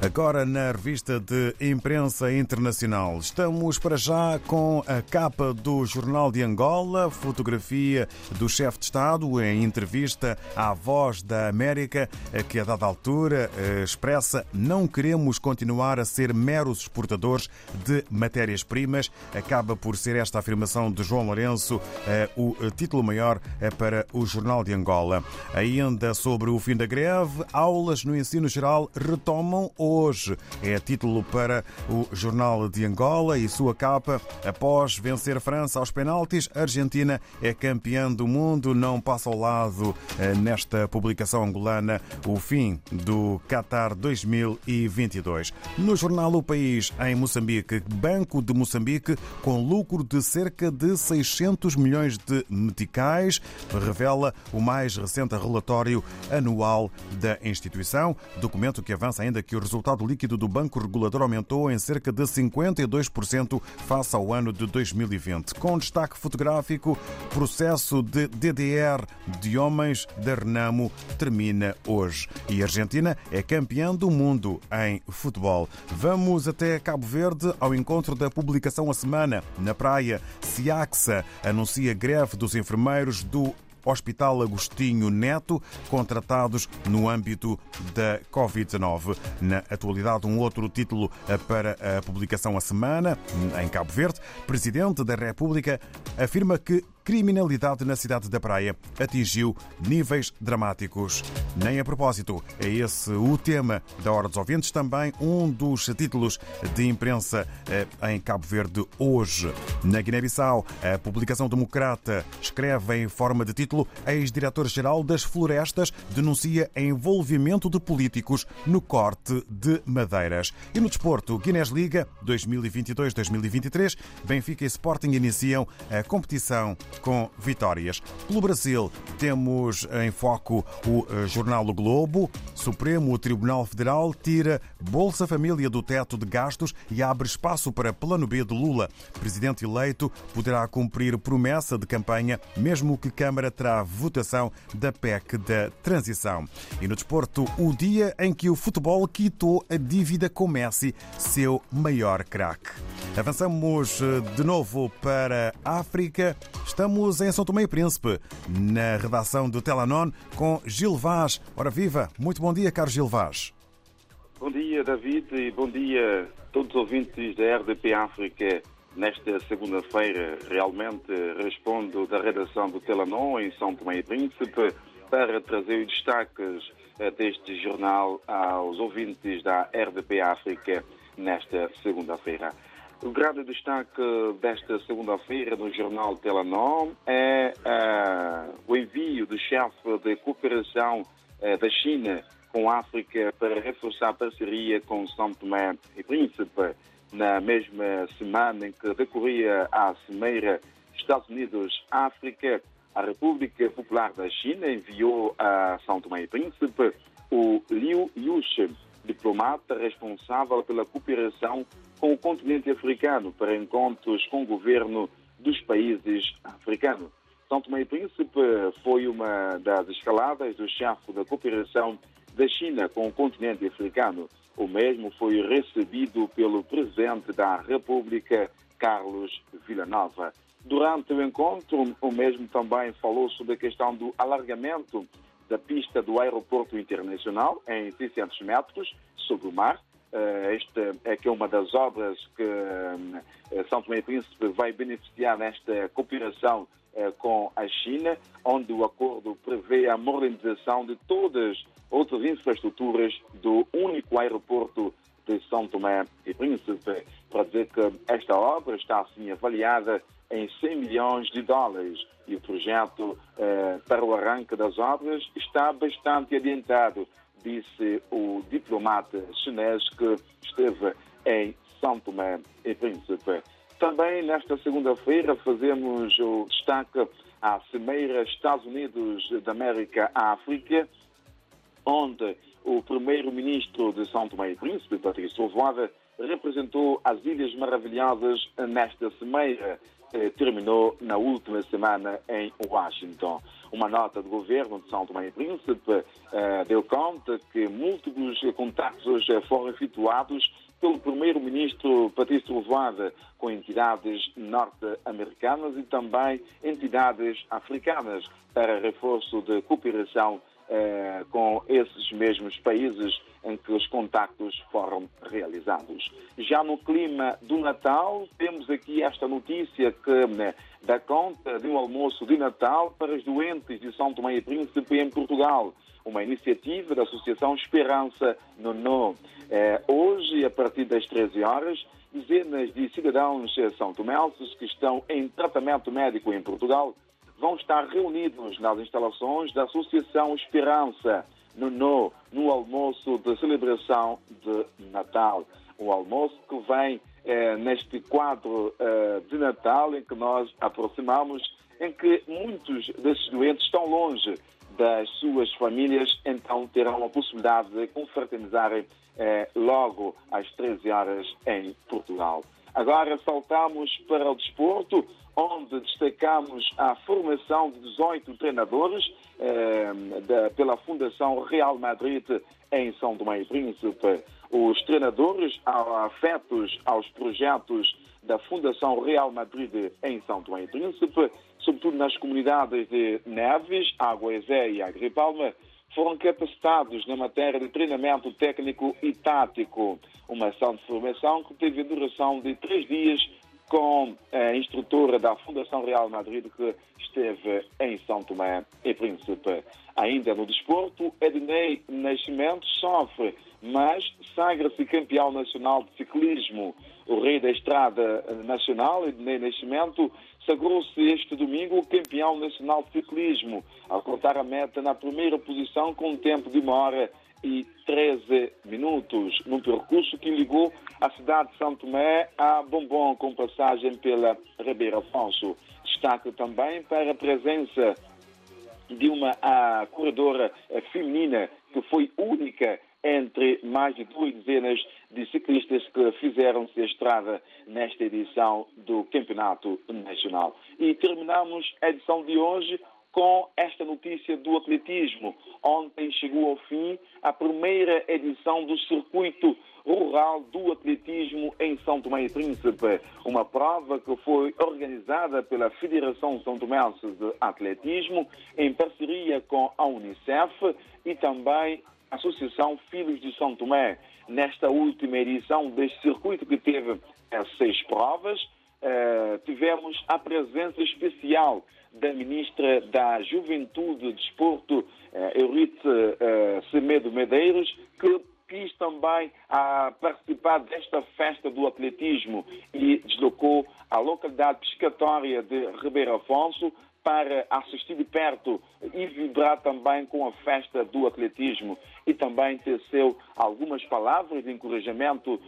Agora na revista de imprensa internacional. Estamos para já com a capa do Jornal de Angola, fotografia do chefe de Estado em entrevista à Voz da América, que a dada altura expressa não queremos continuar a ser meros exportadores de matérias-primas. Acaba por ser esta afirmação de João Lourenço o título maior para o Jornal de Angola. Ainda sobre o fim da greve, aulas no ensino geral retomam hoje. É título para o Jornal de Angola e sua capa. Após vencer a França aos penaltis, a Argentina é campeã do mundo. Não passa ao lado eh, nesta publicação angolana o fim do Qatar 2022. No jornal O País, em Moçambique, Banco de Moçambique, com lucro de cerca de 600 milhões de meticais, revela o mais recente relatório anual da instituição. Documento que avança ainda que o resultado resultado líquido do Banco Regulador aumentou em cerca de 52% face ao ano de 2020. Com destaque fotográfico, processo de DDR de homens da Renamo termina hoje. E a Argentina é campeã do mundo em futebol. Vamos até Cabo Verde ao encontro da publicação a semana. Na praia, Ciaxa anuncia greve dos enfermeiros do Hospital Agostinho Neto, contratados no âmbito da Covid-19. Na atualidade, um outro título para a publicação a semana, em Cabo Verde, Presidente da República afirma que criminalidade na cidade da Praia atingiu níveis dramáticos. Nem a propósito, é esse o tema da Hora dos Ouvintes, também um dos títulos de imprensa eh, em Cabo Verde hoje. Na Guiné-Bissau, a publicação democrata escreve em forma de título: Ex-diretor-geral das Florestas denuncia envolvimento de políticos no corte de madeiras. E no desporto, Guinness Liga 2022-2023, Benfica e Sporting iniciam a competição com vitórias. Pelo Brasil, temos em foco o eh, jornal O Globo. Supremo Tribunal Federal tira Bolsa Família do teto de gastos e abre espaço para Plano B de Lula. Presidente eleito poderá cumprir promessa de campanha, mesmo que Câmara terá votação da PEC da transição. E no desporto, o dia em que o futebol quitou a dívida com Messi, seu maior craque. Avançamos eh, de novo para a África. Estamos em São Tomé e Príncipe, na redação do Telanon, com Gil Vaz. Ora viva, muito bom dia, caro Gil Vaz. Bom dia, David, e bom dia a todos os ouvintes da RDP África. Nesta segunda-feira, realmente respondo da redação do Telanon, em São Tomé e Príncipe, para trazer os destaques eh, deste jornal aos ouvintes da RDP África nesta segunda-feira. O grande destaque desta segunda-feira no jornal Telanom é uh, o envio do chefe de cooperação uh, da China com a África para reforçar a parceria com São Tomé e Príncipe. Na mesma semana em que decorria a Cimeira Estados Unidos-África, a República Popular da China enviou a São Tomé e Príncipe o Liu Yushi, diplomata responsável pela cooperação com o continente africano para encontros com o governo dos países africanos. São Tomé e Príncipe foi uma das escaladas do chefe da cooperação da China com o continente africano. O mesmo foi recebido pelo presidente da República, Carlos Villanova. Durante o encontro, o mesmo também falou sobre a questão do alargamento da pista do aeroporto internacional em 600 metros sobre o mar. Eh, esta é que é uma das obras que eh, São Tomé e Príncipe vai beneficiar nesta cooperação eh, com a China, onde o acordo prevê a modernização de todas outras infraestruturas do único aeroporto de São Tomé e Príncipe, para dizer que esta obra está assim avaliada em 100 milhões de dólares. E o projeto eh, para o arranque das obras está bastante adiantado, disse o diplomata chinês que esteve em São Tomé e Príncipe. Também nesta segunda-feira fazemos o destaque à Cimeira Estados Unidos da América África, onde o primeiro-ministro de São Tomé e Príncipe, Patrício Voada, representou as Ilhas Maravilhosas nesta cimeira eh, terminou na última semana em Washington. Uma nota do governo de São Tomé e Príncipe eh, deu conta que múltiplos contactos foram efetuados pelo primeiro-ministro Patrício Trovoada com entidades norte-americanas e também entidades africanas para reforço de cooperação eh, com esses mesmos países em que os contactos foram realizados. Já no clima do Natal, temos aqui esta notícia que né, dá conta de um almoço de Natal para os doentes de São Tomé e Príncipe em Portugal, uma iniciativa da Associação Esperança Nono. Eh, hoje, a partir das 13 horas, dezenas de cidadãos são tomenses que estão em tratamento médico em Portugal vão estar reunidos nas instalações da Associação Esperança, no, no, no almoço de celebração de Natal. Um almoço que vem eh, neste quadro eh, de Natal em que nós aproximamos, em que muitos desses doentes estão longe das suas famílias, então terão a possibilidade de confraternizarem eh, logo às 13 horas em Portugal. Agora saltamos para o desporto, onde destacamos a formação de 18 treinadores eh, da, pela Fundação Real Madrid em São Tomé e Príncipe. Os treinadores afetos aos projetos da Fundação Real Madrid em São Tomé e Príncipe, sobretudo nas comunidades de Neves, Água Ezé e Agripalma, foram capacitados na matéria de treinamento técnico e tático. Uma ação de formação que teve duração de três dias com a instrutora da Fundação Real Madrid que esteve em São Tomé e Príncipe. Ainda no desporto, Ednei Nascimento sofre, mas sagra-se campeão nacional de ciclismo. O rei da estrada nacional, Ednei Nascimento, sagrou-se este domingo campeão nacional de ciclismo, ao cortar a meta na primeira posição com um tempo de uma hora e 13 minutos, num percurso que ligou a cidade de São Tomé a Bombom, com passagem pela Ribeira Afonso. Destaque também para a presença de uma a corredora feminina que foi única entre mais de duas dezenas de ciclistas que fizeram-se a estrada nesta edição do Campeonato Nacional. E terminamos a edição de hoje com esta notícia do atletismo. Ontem chegou ao fim a primeira edição do Circuito Rural do Atletismo em São Tomé e Príncipe, uma prova que foi organizada pela Federação São Tomense de Atletismo em parceria com a Unicef e também Associação Filhos de São Tomé. Nesta última edição deste circuito que teve seis provas, eh, tivemos a presença especial da Ministra da Juventude e Desporto, eh, Eurite eh, Semedo Medeiros, que quis também a participar desta festa do atletismo e deslocou a localidade pescatória de Ribeiro Afonso para assistir de perto e vibrar também com a festa do atletismo e também teceu algumas palavras de encorajamento uh,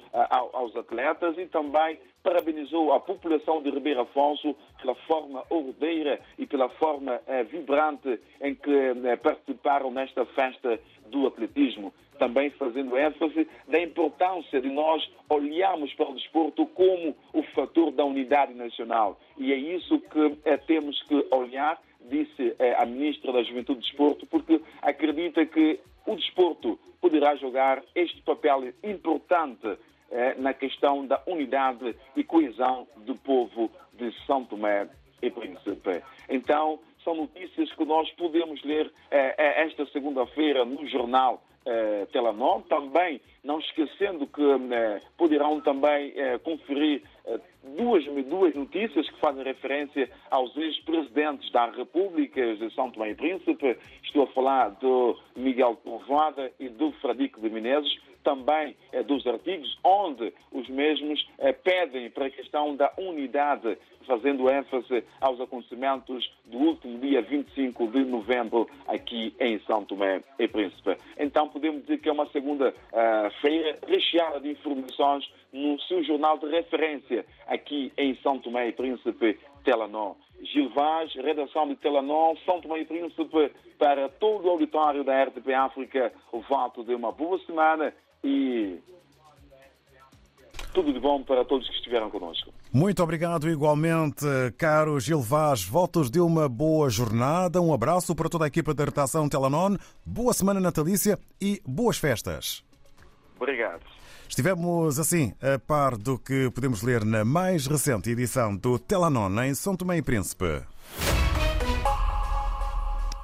aos atletas e também parabenizou a população de Ribeiro Afonso pela forma ordeira e pela forma uh, vibrante em que uh, participaram nesta festa do atletismo também fazendo ênfase da importância de nós olharmos para o desporto como o fator da unidade nacional. E é isso que é, temos que olhar, disse é, a Ministra da Juventude e Desporto, porque acredita que o desporto poderá jogar este papel importante é, na questão da unidade e coesão do povo de São Tomé e Príncipe. Então, são notícias que nós podemos ler esta segunda-feira no jornal eh, Telenor, também não esquecendo que eh, poderão também eh, conferir eh, duas, duas notícias que fazem referência aos ex-presidentes da República de São Tomé e Príncipe. Estou a falar do Miguel Povoada e do Fradique de Menezes, também eh, dos artigos onde os mesmos eh, pedem para a questão da unidade, fazendo ênfase aos acontecimentos do último dia 25 de novembro aqui em São Tomé e Príncipe. Então podemos dizer que é uma segunda-feira recheada de informações no seu jornal de referência aqui em São Tomé e Príncipe, Telenor. Gil Vaz, redação de Telenor, São Tomé e Príncipe, para todo o auditório da RTP África, o voto de uma boa semana e tudo de bom para todos que estiveram connosco. Muito obrigado igualmente, caro Gil Vaz. Votos de uma boa jornada. Um abraço para toda a equipa da redação Telanon. Boa semana natalícia e boas festas. Obrigado. Estivemos assim a par do que podemos ler na mais recente edição do Telanon em São Tomé e Príncipe.